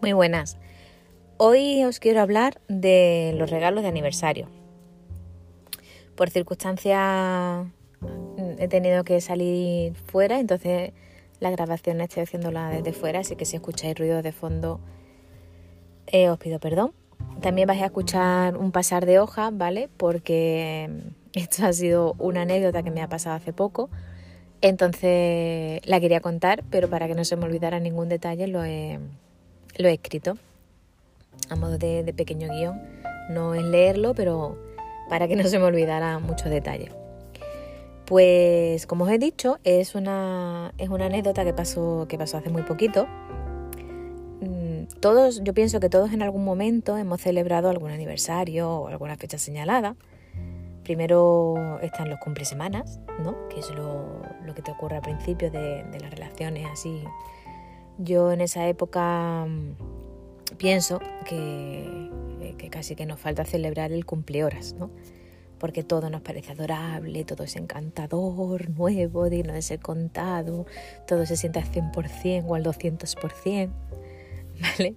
Muy buenas. Hoy os quiero hablar de los regalos de aniversario. Por circunstancias he tenido que salir fuera, entonces la grabación estoy haciéndola desde fuera, así que si escucháis ruido de fondo eh, os pido perdón. También vais a escuchar un pasar de hoja, ¿vale? Porque esto ha sido una anécdota que me ha pasado hace poco. Entonces la quería contar, pero para que no se me olvidara ningún detalle lo he, lo he escrito a modo de, pequeño guion. No es leerlo, pero para que no se me olvidara muchos detalles. Pues como os he dicho, es una, es una anécdota que pasó, que pasó hace muy poquito. Mm, todos, yo pienso que todos en algún momento hemos celebrado algún aniversario o alguna fecha señalada. Primero están los cumplisemanas, ¿no? que es lo, lo que te ocurre al principio de, de, las relaciones así. Yo en esa época mm, pienso que, que casi que nos falta celebrar el cumplehoras, ¿no? porque todo nos parece adorable, todo es encantador, nuevo, digno de ser contado, todo se siente al 100% o al 200%, ¿vale?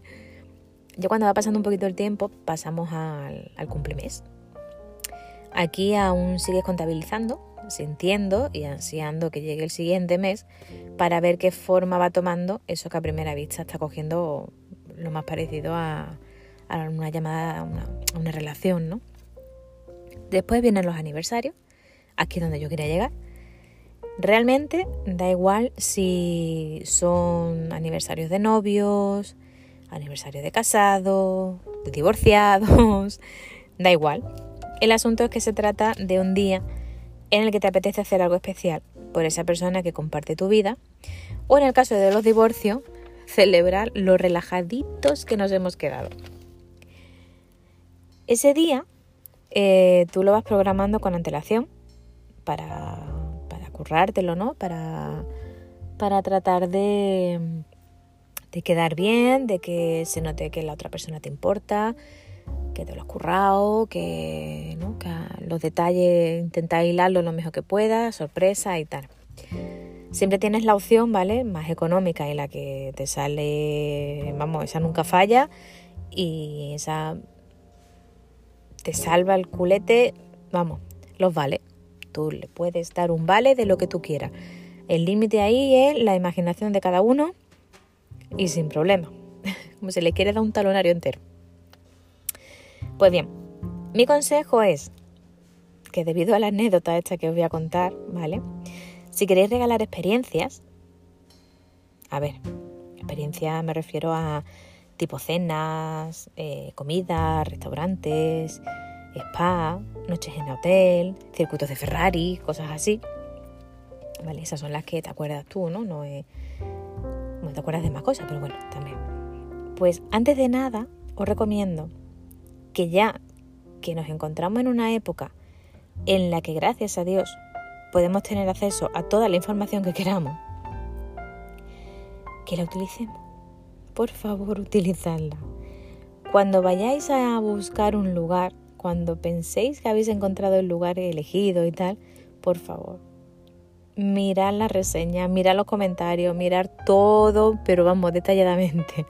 Ya cuando va pasando un poquito el tiempo, pasamos al, al cumplimés. Aquí aún sigues contabilizando, sintiendo y ansiando que llegue el siguiente mes para ver qué forma va tomando eso que a primera vista está cogiendo lo más parecido a, una llamada, a una, a una relación, ¿no? Después vienen los aniversarios, aquí es donde yo quería llegar. Realmente da igual si son aniversarios de novios, aniversarios de casados, de divorciados, da igual. El asunto es que se trata de un día en el que te apetece hacer algo especial por esa persona que comparte tu vida, o en el caso de los divorcios, celebrar los relajaditos que nos hemos quedado. Ese día eh, tú lo vas programando con antelación para, para currártelo, ¿no? Para, para tratar de, de quedar bien, de que se note que la otra persona te importa, que te lo has currado, que, ¿no? los detalles intenta hilarlo lo mejor que puedas, sorpresa y tal. Siempre tienes la opción, ¿vale? Más económica y la que te sale, vamos, esa nunca falla y esa te salva el culete, vamos, los vale. Tú le puedes dar un vale de lo que tú quieras. El límite ahí es la imaginación de cada uno y sin problema. Como se le quiere dar un talonario entero. Pues bien, mi consejo es que debido a la anécdota esta que os voy a contar, ¿vale? Si queréis regalar experiencias, a ver, experiencia me refiero a tipo cenas, eh, comidas, restaurantes, spa, noches en hotel, circuitos de Ferrari, cosas así. Vale, esas son las que te acuerdas tú, ¿no? No, no te acuerdas de más cosas, pero bueno, también. Pues antes de nada, os recomiendo que ya que nos encontramos en una época en la que gracias a Dios podemos tener acceso a toda la información que queramos, que la utilicemos por favor utilizadla. Cuando vayáis a buscar un lugar, cuando penséis que habéis encontrado el lugar elegido y tal, por favor, mirad la reseña, mirad los comentarios, mirad todo, pero vamos, detalladamente.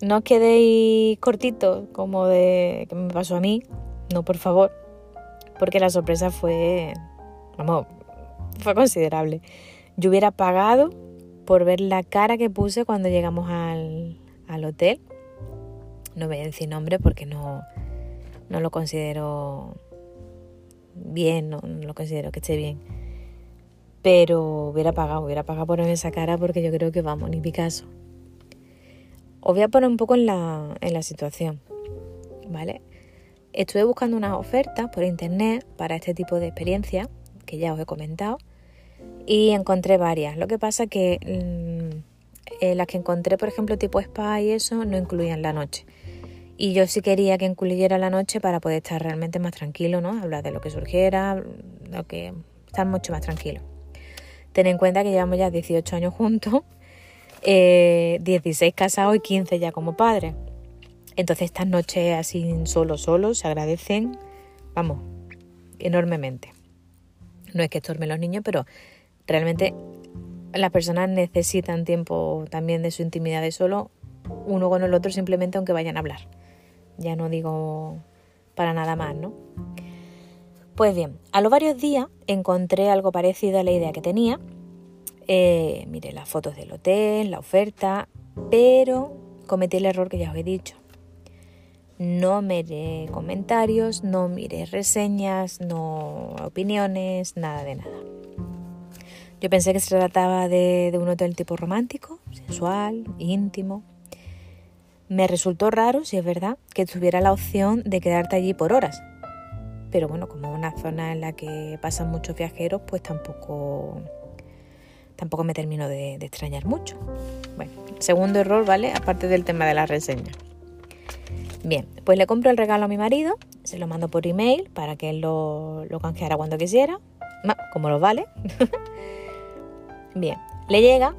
No os quedéis cortitos como de que me pasó a mí, no, por favor, porque la sorpresa fue, vamos, fue considerable. Yo hubiera pagado por ver la cara que puse cuando llegamos al, al hotel. No voy a decir nombre porque no, no lo considero bien, no, no, lo considero que esté bien. Pero hubiera pagado, hubiera pagado por esa cara porque yo creo que vamos, ni Picasso. Os voy a poner un poco en la, situación, ¿vale? Estuve buscando unas ofertas por internet para este tipo de experiencia que ya os he comentado y encontré varias. Lo que pasa que mmm, eh, las que encontré, por ejemplo, tipo spa y eso, no incluían la noche. Y yo sí quería que incluyera la noche para poder estar realmente más tranquilo, ¿no? Hablar de lo que surgiera, lo que estar mucho más tranquilo. Ten en cuenta que llevamos ya 18 años juntos, eh, 16 casados y 15 ya como padres. Entonces estas noches así solo, solo, se agradecen, vamos, enormemente. No es que estormen los niños, pero realmente las personas necesitan tiempo también de su intimidad de solo uno con el otro simplemente aunque vayan a hablar. Ya no digo para nada más, ¿no? Pues bien, a los varios días encontré algo parecido a la idea que tenía. Eh, miré las fotos del hotel, la oferta, pero cometí el error que ya os he dicho. No miré comentarios, no miré reseñas, no opiniones, nada de nada. Yo pensé que se trataba de, de un hotel tipo romántico, sensual, íntimo. Me resultó raro, si es verdad, que tuviera la opción de quedarte allí por horas. Pero bueno, como es una zona en la que pasan muchos viajeros, pues tampoco, tampoco me termino de, extrañar mucho. Bueno, segundo error, ¿vale? Aparte del tema de la reseña. Bien, pues le compro el regalo a mi marido, se lo mando por email para que él lo, canjeara cuando quisiera, como lo vale. Bien, le llega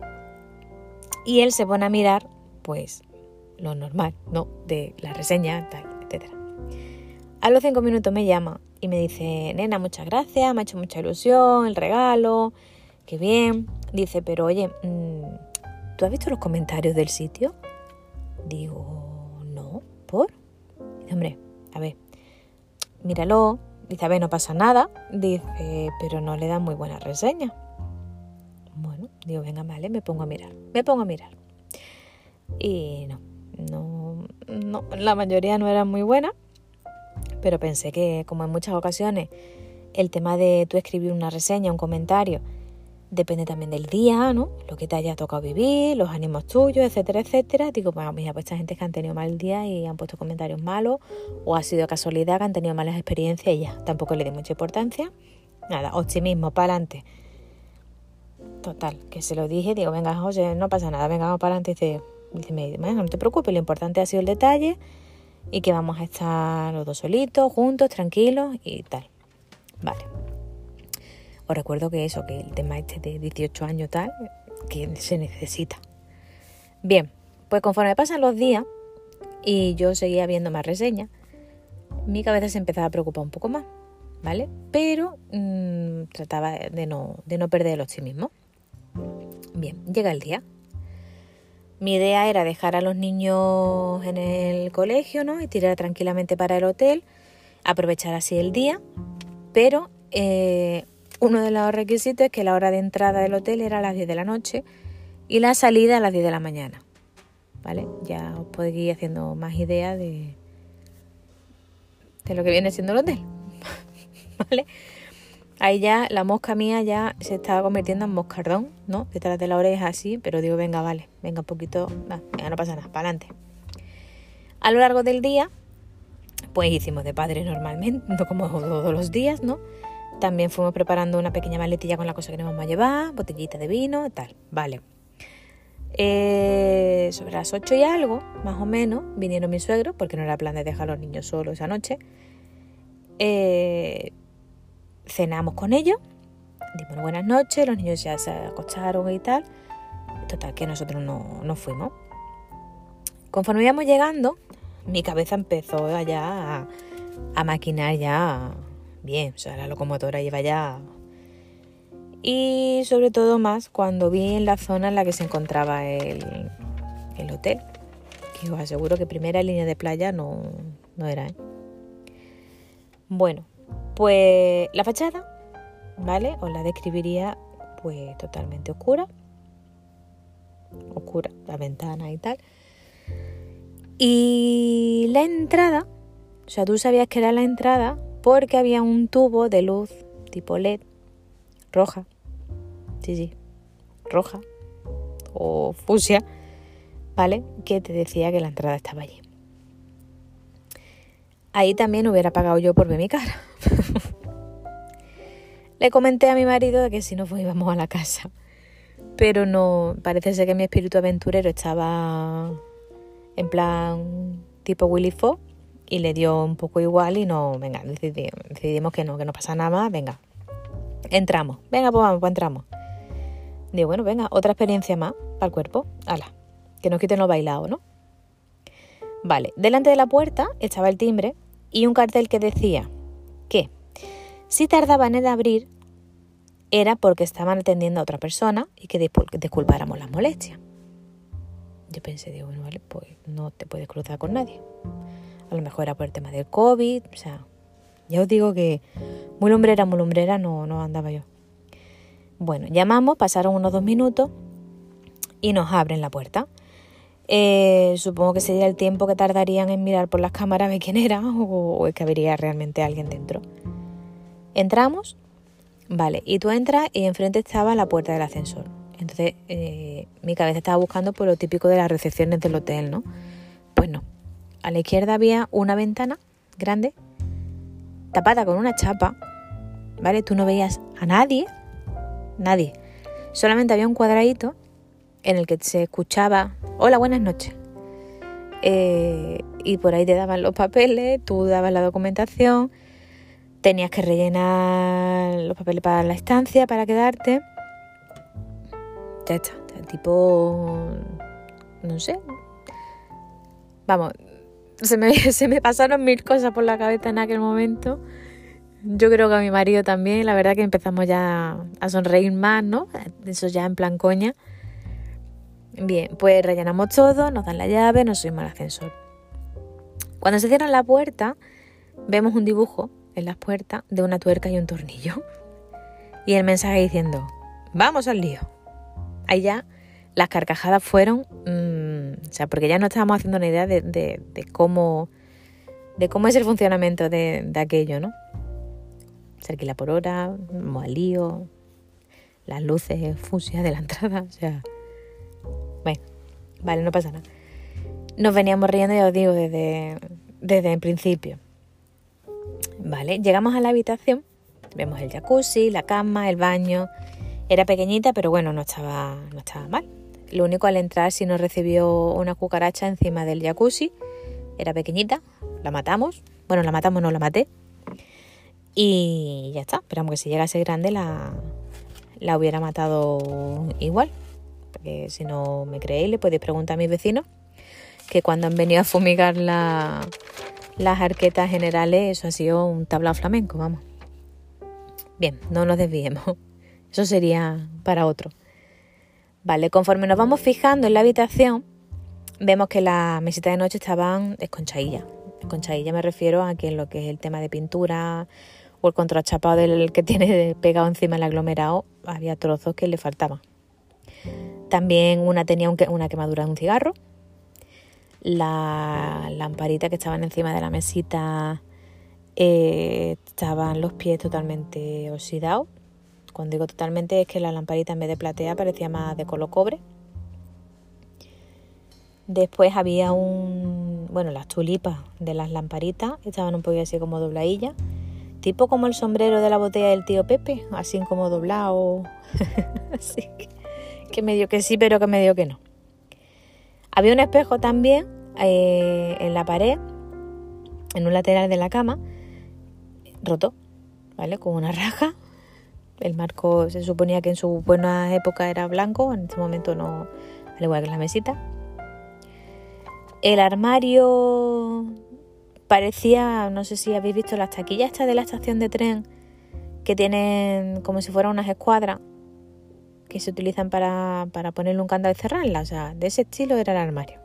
y él se pone a mirar, pues lo normal, ¿no? De la reseña, tal, etc. A los cinco minutos me llama y me dice, nena, muchas gracias, me ha hecho mucha ilusión el regalo, qué bien. Dice, pero oye, mm, ¿tú has visto los comentarios del sitio? Digo, no, ¿por? Dice, hombre, a ver, míralo. Dice, a ver, no pasa nada. Dice, pero no le dan muy buena reseña. Bueno, digo, venga, vale, me pongo a mirar. Me pongo a mirar. Y no, no, no, la mayoría no era muy buena, pero pensé que como en muchas ocasiones el tema de tú escribir una reseña, un comentario, depende también del día, ¿no? Lo que te haya tocado vivir, los ánimos tuyos, etcétera, etcétera. Digo, bueno, mira, pues esta gente que han tenido mal día y han puesto comentarios malos, o ha sido casualidad que han tenido malas experiencias y ya, tampoco le di mucha importancia. Nada, optimismo, para adelante. Total, que se lo dije, digo, venga, José, no pasa nada, venga, vamos para adelante. Dice, bueno, no te preocupes, lo importante ha sido el detalle y que vamos a estar los dos solitos, juntos, tranquilos y tal. Vale. Os recuerdo que eso, que el tema este de 18 años tal, que se necesita. Bien, pues conforme pasan los días y yo seguía viendo más reseñas, mi cabeza se empezaba a preocupar un poco más, ¿vale? Pero mmm, trataba de no, de no perder el optimismo. Bien, llega el día, mi idea era dejar a los niños en el colegio, ¿no? Y tirar tranquilamente para el hotel, aprovechar así el día, pero eh, uno de los requisitos es que la hora de entrada del hotel era a las 10 de la noche y la salida a las 10 de la mañana. ¿Vale? Ya os podéis ir haciendo más idea de, de lo que viene siendo el hotel. ¿Vale? Ahí ya la mosca mía ya se estaba convirtiendo en moscardón, ¿no? Detrás de la oreja así, pero digo, venga, vale, venga un poquito, venga, no pasa nada, para adelante. A lo largo del día, pues hicimos de padre normalmente, no como todos los días, ¿no? También fuimos preparando una pequeña maletilla con la cosa que nos vamos a llevar, botellita de vino, tal, vale. Eh, sobre las 8 y algo, más o menos, vinieron mis suegros, porque no era plan de dejar a los niños solos esa noche. Eh, cenamos con ellos, dimos buenas noches, los niños ya se acostaron y tal. Total, que nosotros no, no fuimos. Conforme íbamos llegando, mi cabeza empezó ya a, a maquinar ya bien, o sea, la locomotora iba ya... Y sobre todo más cuando vi en la zona en la que se encontraba el, el hotel, que os aseguro que primera línea de playa no, no era. ¿eh? Bueno, pues la fachada, ¿vale? Os la describiría pues totalmente oscura. Oscura, la ventana y tal. Y la entrada, o sea, tú sabías que era la entrada porque había un tubo de luz tipo LED, roja. Sí, sí, roja o fusia, ¿vale? Que te decía que la entrada estaba allí. Ahí también hubiera pagado yo por ver mi cara. Le comenté a mi marido que si no pues íbamos a la casa. Pero no, parece ser que mi espíritu aventurero estaba en plan tipo Willy Fox y le dio un poco igual y no, venga, decidimos, que no, que no pasa nada más, venga, entramos, venga, pues vamos, pues entramos. Digo, bueno, venga, otra experiencia más para el cuerpo, ala, que nos quiten los bailados, ¿no? Vale, delante de la puerta estaba el timbre y un cartel que decía que si tardaban en abrir era porque estaban atendiendo a otra persona y que disculpáramos las molestias. Yo pensé, digo, bueno, vale, pues no te puedes cruzar con nadie. A lo mejor era por el tema del COVID, o sea, ya os digo que muy lumbrera, muy lumbrera no, no andaba yo. Bueno, llamamos, pasaron unos dos minutos y nos abren la puerta. Eh, supongo que sería el tiempo que tardarían en mirar por las cámaras a ver quién era o, es que habría realmente alguien dentro. Entramos, vale, y tú entras y enfrente estaba la puerta del ascensor. Entonces eh, mi cabeza estaba buscando por lo típico de las recepciones del hotel, ¿no? Pues no. A la izquierda había una ventana grande, tapada con una chapa, ¿vale? Tú no veías a nadie, nadie. Solamente había un cuadradito en el que se escuchaba, hola, buenas noches. Eh, y por ahí te daban los papeles, tú dabas la documentación, tenías que rellenar los papeles para la estancia, para quedarte. Ya está, tipo, no sé. Vamos, se me, pasaron mil cosas por la cabeza en aquel momento. Yo creo que a mi marido también, la verdad que empezamos ya a sonreír más, ¿no? Eso ya en plan coña. Bien, pues rellenamos todo, nos dan la llave, nos subimos al ascensor. Cuando se cierra la puerta, vemos un dibujo en las puertas de una tuerca y un tornillo. Y el mensaje diciendo, vamos al lío. Ahí ya las carcajadas fueron, mm, o sea, porque ya no estábamos haciendo una idea de, cómo de cómo es el funcionamiento de, aquello, ¿no? Se alquila por hora, vamos al lío, las luces fusias de la entrada, o sea, bueno, vale, no pasa nada. Nos veníamos riendo, ya os digo, desde, desde el principio. Vale, llegamos a la habitación, vemos el jacuzzi, la cama, el baño. Era pequeñita, pero bueno, no estaba, no estaba mal. Lo único al entrar sí nos recibió una cucaracha encima del jacuzzi. Era pequeñita, la matamos. Bueno, la matamos, no la maté. Y ya está. Esperamos que si llegase grande la, la hubiera matado igual porque si no me creéis le podéis preguntar a mis vecinos que cuando han venido a fumigar las arquetas generales eso ha sido un tablao flamenco, vamos. Bien, no nos desviemos. Eso sería para otro. Vale, conforme nos vamos fijando en la habitación, vemos que las mesitas de noche estaban esconchadillas. Esconchadillas me refiero a que en lo que es el tema de pintura o el contrachapado del que tiene pegado encima el aglomerado, había trozos que le faltaban. También una tenía una quemadura de un cigarro. La lamparita que estaban encima de la mesita eh, estaban los pies totalmente oxidados. Cuando digo totalmente es que la lamparita en vez de platea parecía más de color cobre. Después había un, bueno, las tulipas de las lamparitas estaban un poquito así como dobladillas, tipo como el sombrero de la botella del tío Pepe, así como doblado. así que que me dio que sí, pero que me dio que no. Había un espejo también eh, en la pared, en un lateral de la cama, roto, ¿vale? Con una raja. El marco se suponía que en su buena época era blanco, en este momento no, al igual que la mesita. El armario parecía, no sé si habéis visto las taquillas estas de la estación de tren que tienen como si fueran unas escuadras que se utilizan para, ponerle un candado y cerrarla. O sea, de ese estilo era el armario.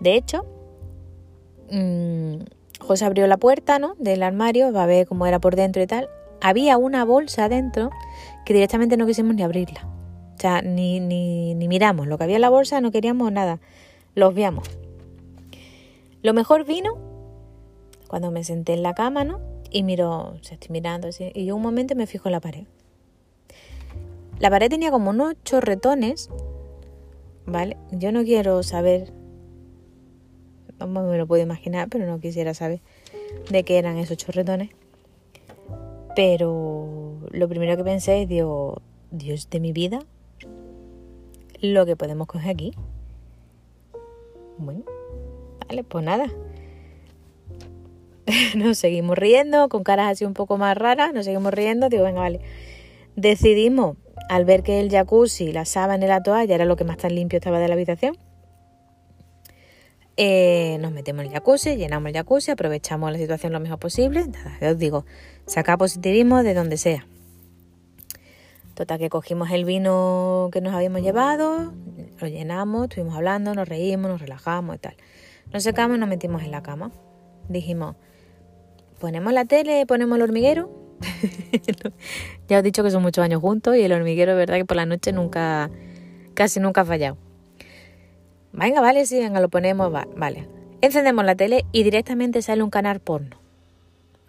De hecho, mmm, José abrió la puerta ¿no? del armario, va a ver cómo era por dentro y tal. Había una bolsa dentro que directamente no quisimos ni abrirla. O sea, ni, ni, ni miramos. Lo que había en la bolsa no queríamos nada. Lo obviamos. Lo mejor vino cuando me senté en la cama, ¿no? Y miro, o sea, estoy mirando así. Y yo un momento me fijo en la pared. La pared tenía como unos chorretones, ¿vale? Yo no quiero saber, no me lo puedo imaginar, pero no quisiera saber de qué eran esos chorretones. Pero lo primero que pensé es, digo, Dios de mi vida, lo que podemos coger aquí. Bueno, vale, pues nada. nos seguimos riendo, con caras así un poco más raras, nos seguimos riendo, digo, venga, vale. Decidimos al ver que el jacuzzi, la sábana y la toalla era lo que más tan limpio estaba de la habitación, eh, nos metemos en el jacuzzi, llenamos el jacuzzi, aprovechamos la situación lo mejor posible. Os digo, saca positivismo de donde sea. Total, que cogimos el vino que nos habíamos llevado, Lo llenamos, estuvimos hablando, nos reímos, nos relajamos y tal. Nos secamos y nos metimos en la cama. Dijimos, ponemos la tele, ponemos el hormiguero. ya os he dicho que son muchos años juntos y el hormiguero, verdad que por la noche nunca, casi nunca ha fallado. Venga, vale, sí, venga, lo ponemos, vale. Encendemos la tele y directamente sale un canal porno.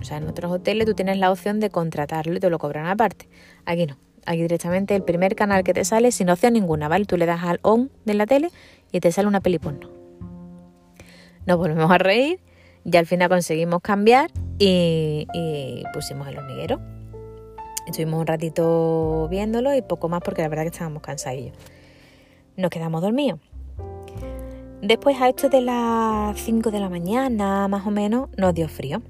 O sea, en otros hoteles tú tienes la opción de contratarlo y te lo cobran aparte. Aquí no. Aquí directamente el primer canal que te sale sin opción ninguna, ¿vale? Tú le das al on de la tele y te sale una peli porno. Nos volvemos a reír y al final conseguimos cambiar y, pusimos el hormiguero. Estuvimos un ratito viéndolo y poco más porque la verdad que estábamos cansadillos. Nos quedamos dormidos. Después a esto de las 5 de la mañana, más o menos, nos dio frío.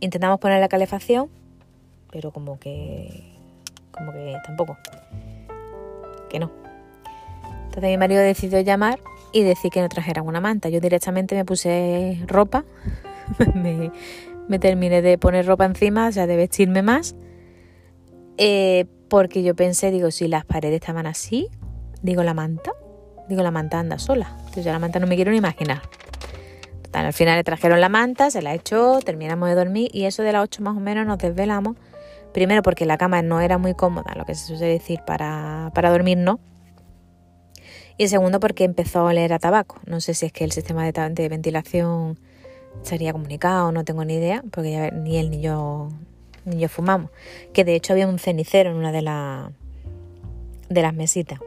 Intentamos poner la calefacción, pero como que... como que tampoco. Que no. Entonces mi marido decidió llamar y decir que no trajeran una manta. Yo directamente me puse ropa, me, terminé de poner ropa encima, o sea, de vestirme más, eh, porque yo pensé, digo, si las paredes estaban así, digo, la manta, Digo, la manta anda sola. Entonces yo la manta no me quiero ni imaginar. Total, al final le trajeron la manta, se la echó, terminamos de dormir y eso de las 8 más o menos nos desvelamos. Primero porque la cama no era muy cómoda, lo que se suele decir, para, para dormir, ¿no? Y segundo porque empezó a oler a tabaco. No sé si es que el sistema de, ventilación estaría comunicado, no tengo ni idea, porque ya ni él ni yo, ni yo fumamos. Que de hecho había un cenicero en una de, la, de las mesitas.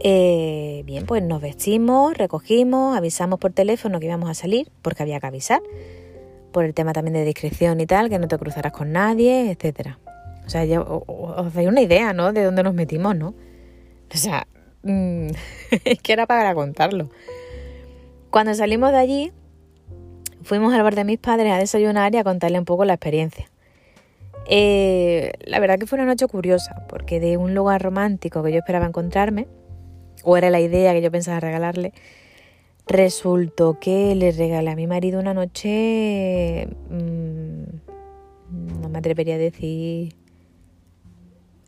Eh, bien, pues nos vestimos, recogimos, avisamos por teléfono que íbamos a salir, porque había que avisar, por el tema también de discreción y tal, que no te cruzarás con nadie, etcétera. O sea, ya os dais una idea, ¿no? De dónde nos metimos, ¿no? O sea, mm, es que era para contarlo. Cuando salimos de allí, fuimos al bar de mis padres a desayunar y a contarle un poco la experiencia. Eh, la verdad que fue una noche curiosa, porque de un lugar romántico que yo esperaba encontrarme, o era la idea que yo pensaba regalarle, resultó que le regalé a mi marido una noche, mm, no me atrevería a decir,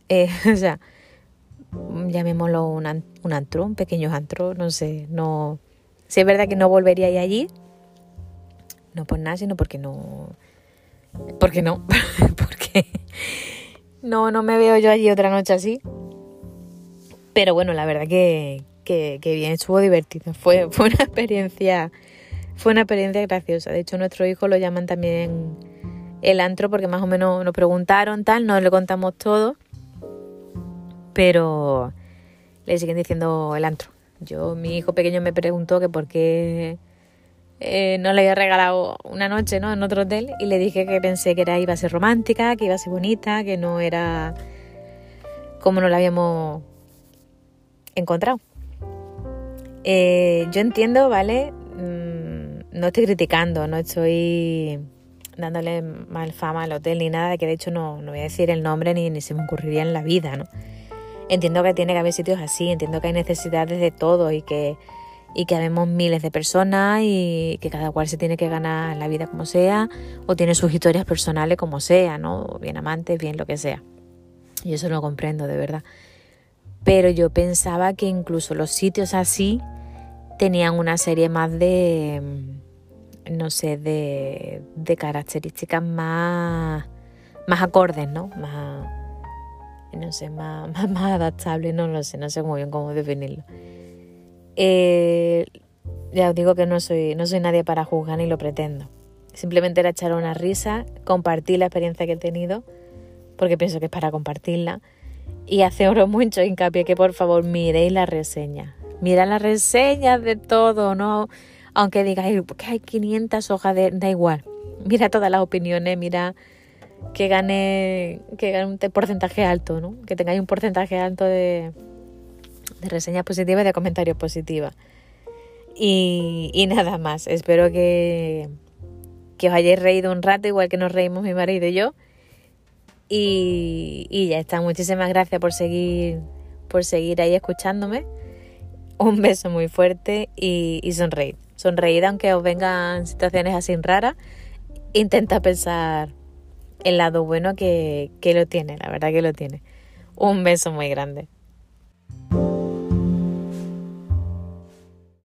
eh, o sea, llamémoslo un, un antro, un pequeño antro, no sé, no, si es verdad que no volvería allí, no por nada, sino porque no, porque no, porque no, no me veo yo allí otra noche así. Pero bueno, la verdad que, que, bien, estuvo divertido. Fue, fue una experiencia, fue una experiencia graciosa. De hecho, nuestro hijo lo llaman también el antro porque más o menos nos preguntaron tal, no le contamos todo, pero le siguen diciendo el antro. Yo, mi hijo pequeño me preguntó que por qué eh, no le había regalado una noche ¿no? en otro hotel y le dije que pensé que era, iba a ser romántica, que iba a ser bonita, que no era como no la habíamos encontrado. Eh, yo entiendo, ¿vale? Mm, no estoy criticando, no estoy dándole mal fama al hotel ni nada, que de hecho no, no voy a decir el nombre ni, ni se me ocurriría en la vida, ¿no? Entiendo que tiene que haber sitios así, entiendo que hay necesidades de todo y que, y que habemos miles de personas y que cada cual se tiene que ganar la vida como sea o tiene sus historias personales como sea, ¿no? Bien amantes, bien lo que sea. Y eso lo comprendo, de verdad pero yo pensaba que incluso los sitios así tenían una serie más de, mm, no sé, de, características más, más acordes, ¿no? Más, no sé, más, más, adaptables, no lo sé, no sé muy bien cómo definirlo. Eh, ya os digo que no soy, no soy nadie para juzgar ni lo pretendo. Simplemente era echar una risa, compartir la experiencia que he tenido, porque pienso que es para compartirla y hace oro mucho hincapié que por favor miréis la reseña. Mira las reseñas de todo, ¿no? Aunque digáis que hay 500 hojas, de, da igual. Mira todas las opiniones, mira que gane, que gane un porcentaje alto, ¿no? Que tengáis un porcentaje alto de, de reseñas positivas y de comentarios positivos. Y, y nada más. Espero que, que os hayáis reído un rato, igual que nos reímos mi marido y yo. Y, ya está. Muchísimas gracias por seguir, por seguir ahí escuchándome. Un beso muy fuerte y, y sonreír. Sonreír aunque os vengan situaciones así raras. Intenta pensar el lado bueno que, que lo tiene, la verdad que lo tiene. Un beso muy grande.